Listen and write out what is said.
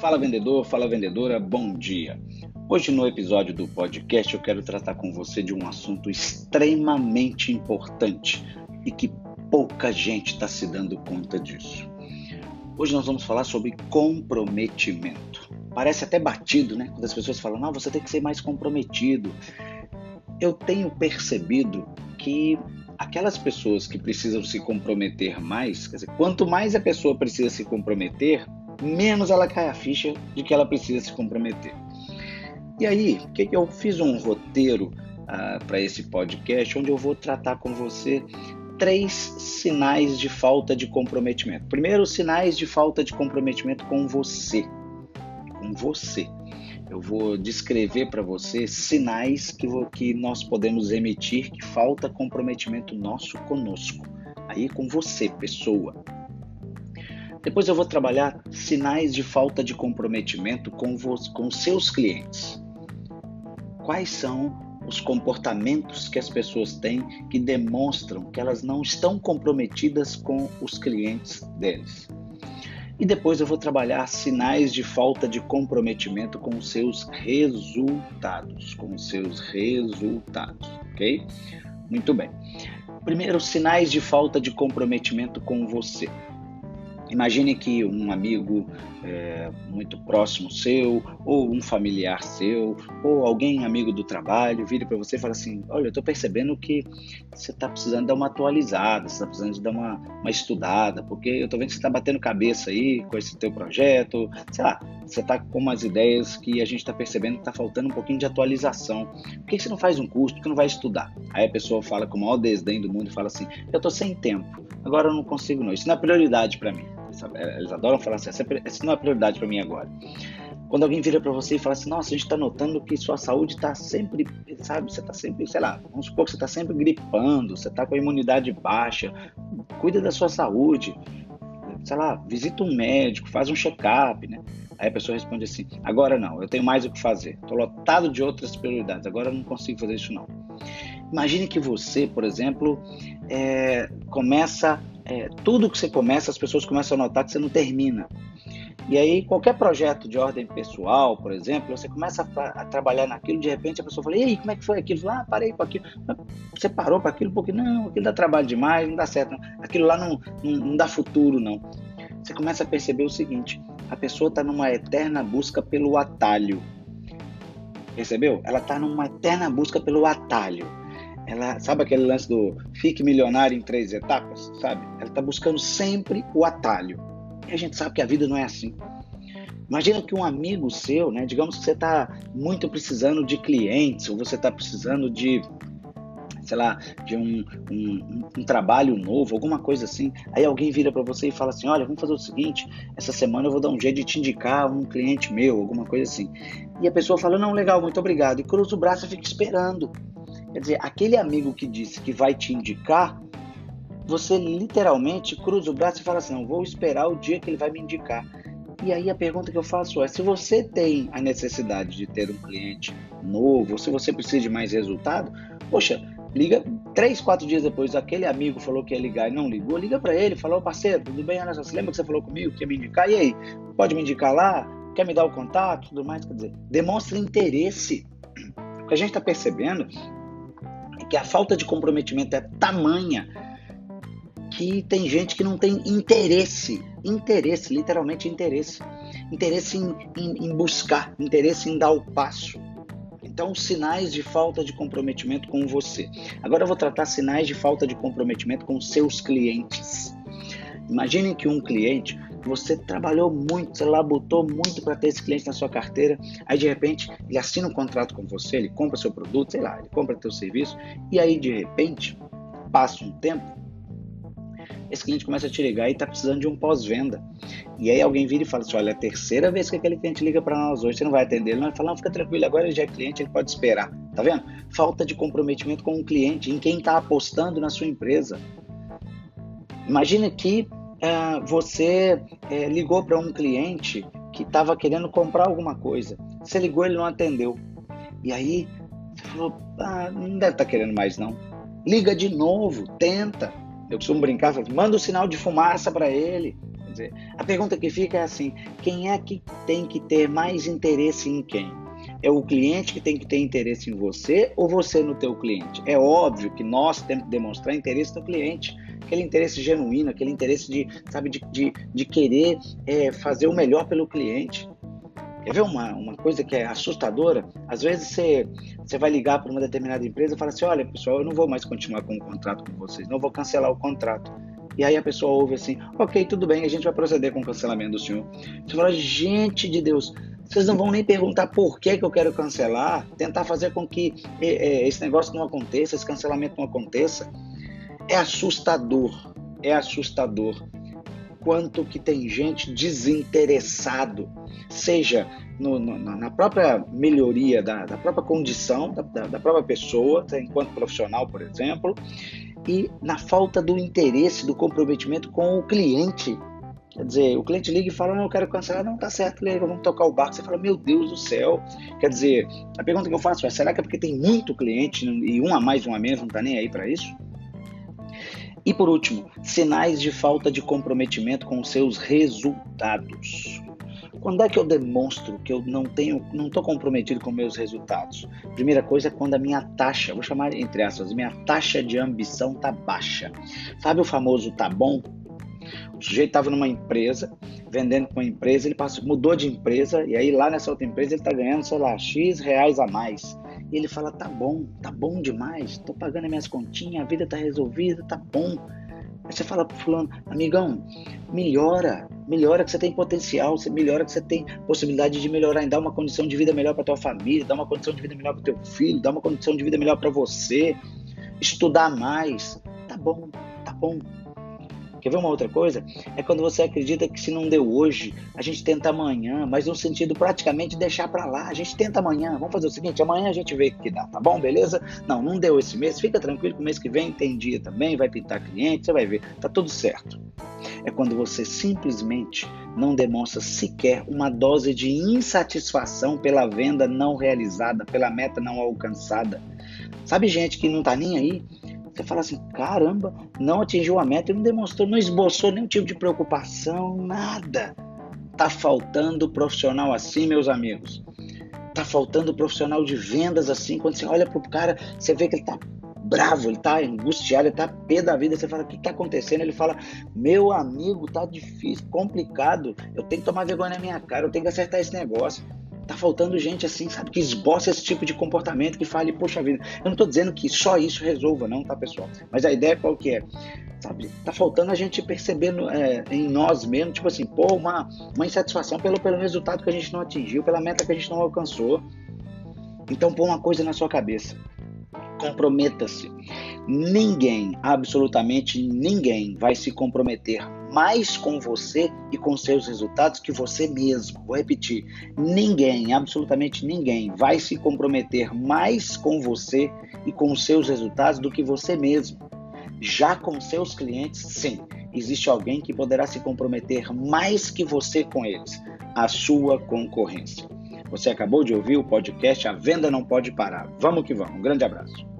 Fala vendedor, fala vendedora, bom dia. Hoje no episódio do podcast eu quero tratar com você de um assunto extremamente importante e que pouca gente está se dando conta disso. Hoje nós vamos falar sobre comprometimento. Parece até batido, né? Quando as pessoas falam, não, você tem que ser mais comprometido. Eu tenho percebido que aquelas pessoas que precisam se comprometer mais, quer dizer, quanto mais a pessoa precisa se comprometer, menos ela cai a ficha de que ela precisa se comprometer. E aí, que eu fiz um roteiro uh, para esse podcast onde eu vou tratar com você três sinais de falta de comprometimento. Primeiro, sinais de falta de comprometimento com você. Com você eu vou descrever para você sinais que, que nós podemos emitir que falta comprometimento nosso conosco, aí com você, pessoa. Depois eu vou trabalhar sinais de falta de comprometimento com, com seus clientes. Quais são os comportamentos que as pessoas têm que demonstram que elas não estão comprometidas com os clientes deles? E depois eu vou trabalhar sinais de falta de comprometimento com os seus resultados, com os seus resultados, ok? Muito bem. Primeiro, sinais de falta de comprometimento com você. Imagine que um amigo é, muito próximo seu, ou um familiar seu, ou alguém amigo do trabalho, vire para você e fala assim: Olha, eu estou percebendo que você está precisando dar uma atualizada, você está precisando de dar uma, uma estudada, porque eu estou vendo que você está batendo cabeça aí com esse teu projeto, sei lá, você está com umas ideias que a gente está percebendo que está faltando um pouquinho de atualização. Por que você não faz um curso? Por que não vai estudar? Aí a pessoa fala com o maior desdém do mundo e fala assim: Eu estou sem tempo, agora eu não consigo não, isso não é prioridade para mim. É, eles adoram falar assim, essa não é prioridade para mim agora. Quando alguém vira para você e fala assim, nossa, a gente está notando que sua saúde está sempre, sabe, você está sempre, sei lá, vamos supor que você está sempre gripando, você está com a imunidade baixa, cuida da sua saúde, sei lá, visita um médico, faz um check-up, né? Aí a pessoa responde assim, agora não, eu tenho mais o que fazer, estou lotado de outras prioridades, agora eu não consigo fazer isso não. Imagine que você, por exemplo, é, começa é, tudo que você começa, as pessoas começam a notar que você não termina. E aí, qualquer projeto de ordem pessoal, por exemplo, você começa a, a, trabalhar naquilo, de repente a pessoa fala, e aí, como é que foi aquilo? Fala, ah, parei com aquilo. Você parou para aquilo porque, não, aquilo dá trabalho demais, não dá certo, não. aquilo lá não, não, não dá futuro, não. Você começa a perceber o seguinte, a pessoa está numa eterna busca pelo atalho. Percebeu? Ela está numa eterna busca pelo atalho ela sabe aquele lance do fique milionário em três etapas, sabe? Ela está buscando sempre o atalho. E a gente sabe que a vida não é assim. Imagina que um amigo seu, né? Digamos que você está muito precisando de clientes, ou você está precisando de, sei lá, de um, um, um, trabalho novo, alguma coisa assim. Aí alguém vira para você e fala assim: Olha, vamos fazer o seguinte: essa semana eu vou dar um jeito de te indicar um cliente meu, alguma coisa assim. E a pessoa fala: Não, legal, muito obrigado. E cruza o braço e fica esperando. Quer dizer, aquele amigo que disse que vai te indicar, você literalmente cruza o braço e fala assim: não, vou esperar o dia que ele vai me indicar. E aí a pergunta que eu faço é: se você tem a necessidade de ter um cliente novo, se você precisa de mais resultado, poxa, liga três, quatro dias depois, aquele amigo falou que ia ligar e não ligou, liga para ele, falou, parceiro, tudo bem? Olha você lembra que você falou comigo que ia me indicar? E aí, pode me indicar lá? Quer me dar o contato? Tudo mais? Quer dizer, demonstra interesse. O que a gente está percebendo que a falta de comprometimento é tamanha que tem gente que não tem interesse, interesse, literalmente interesse, interesse em, em, em buscar, interesse em dar o passo. Então, sinais de falta de comprometimento com você. Agora eu vou tratar sinais de falta de comprometimento com seus clientes. Imaginem que um cliente você trabalhou muito, você labutou muito para ter esse cliente na sua carteira, aí de repente ele assina um contrato com você, ele compra seu produto, sei lá, ele compra teu serviço, e aí de repente, passa um tempo, esse cliente começa a te ligar e está precisando de um pós-venda. E aí alguém vira e fala assim, olha, é a terceira vez que aquele cliente liga para nós hoje, você não vai atender. Ele vai falar, não, fica tranquilo, agora ele já é cliente, ele pode esperar. Tá vendo? Falta de comprometimento com o cliente, em quem está apostando na sua empresa. Imagina que é, você é, ligou para um cliente que estava querendo comprar alguma coisa. Você ligou, ele não atendeu. E aí você falou: ah, não deve estar tá querendo mais não. Liga de novo, tenta. Eu costumo brincar, falo, manda um sinal de fumaça para ele. Quer dizer, a pergunta que fica é assim: quem é que tem que ter mais interesse em quem? É o cliente que tem que ter interesse em você ou você no teu cliente? É óbvio que nós temos que demonstrar interesse no cliente, aquele interesse genuíno, aquele interesse de, sabe, de, de, de querer é, fazer o melhor pelo cliente. Quer ver uma, uma coisa que é assustadora? Às vezes você, você vai ligar para uma determinada empresa e fala assim: olha, pessoal, eu não vou mais continuar com o contrato com vocês, não vou cancelar o contrato. E aí a pessoa ouve assim: ok, tudo bem, a gente vai proceder com o cancelamento do senhor. Você fala: gente de Deus, vocês não vão nem perguntar por que, que eu quero cancelar, tentar fazer com que é, esse negócio não aconteça, esse cancelamento não aconteça. É assustador, é assustador quanto que tem gente desinteressado, seja no, no, na própria melhoria da, da própria condição da, da, própria pessoa, tá, enquanto profissional, por exemplo, e na falta do interesse, do comprometimento com o cliente. Quer dizer, o cliente liga e fala, não, eu quero cancelar, não, tá certo, liga, vamos tocar o barco. Você fala, meu Deus do céu. Quer dizer, a pergunta que eu faço é, será que é porque tem muito cliente e um a mais, um a menos, não tá nem aí para isso? E por último, sinais de falta de comprometimento com os seus resultados. Quando é que eu demonstro que eu não tenho, não estou comprometido com meus resultados? Primeira coisa é quando a minha taxa, vou chamar entre aspas, minha taxa de ambição tá baixa. Sabe o famoso tá bom? O sujeito estava numa empresa, vendendo com uma empresa, ele passou, mudou de empresa e aí lá nessa outra empresa ele está ganhando, sei lá, X reais a mais. E ele fala: tá bom, tá bom demais, tô pagando as minhas continhas, a vida tá resolvida, tá bom. Aí você fala pro fulano, amigão, melhora, melhora que você tem potencial, você melhora que você tem possibilidade de melhorar, em dar uma condição de vida melhor para tua família, dar uma condição de vida melhor para teu filho, dar uma condição de vida melhor para você, estudar mais. Tá bom, tá bom, Quer ver uma outra coisa? É quando você acredita que se não deu hoje, a gente tenta amanhã, mas no sentido praticamente deixar para lá. A gente tenta amanhã. Vamos fazer o seguinte: amanhã a gente vê que dá, tá bom? Beleza? Não, não deu esse mês. Fica tranquilo que o mês que vem tem dia também, vai pintar cliente, você vai ver. Tá tudo certo. É quando você simplesmente não demonstra sequer uma dose de insatisfação pela venda não realizada, pela meta não alcançada. Sabe gente que não tá nem aí? Você fala assim, caramba, não atingiu a meta e não demonstrou, não esboçou nenhum tipo de preocupação, nada. Tá faltando profissional assim, meus amigos. Tá faltando profissional de vendas assim. Quando você olha pro cara, você vê que ele tá bravo, ele tá angustiado, ele tá pé da vida. Você fala, o que tá acontecendo? Ele fala, meu amigo, tá difícil, complicado. Eu tenho que tomar vergonha na minha cara, eu tenho que acertar esse negócio. Tá faltando gente assim, sabe, que esboça esse tipo de comportamento, que fale, poxa vida. Eu não estou dizendo que só isso resolva, não, tá, pessoal? Mas a ideia qual que é? Sabe, tá faltando a gente perceber é, em nós mesmos, tipo assim, pô, uma, uma insatisfação pelo, pelo resultado que a gente não atingiu, pela meta que a gente não alcançou. Então, põe uma coisa na sua cabeça. Comprometa-se. Ninguém, absolutamente ninguém, vai se comprometer mais com você e com seus resultados que você mesmo. Vou repetir: ninguém, absolutamente ninguém, vai se comprometer mais com você e com seus resultados do que você mesmo. Já com seus clientes, sim, existe alguém que poderá se comprometer mais que você com eles, a sua concorrência. Você acabou de ouvir o podcast A Venda Não Pode Parar. Vamos que vamos. Um grande abraço.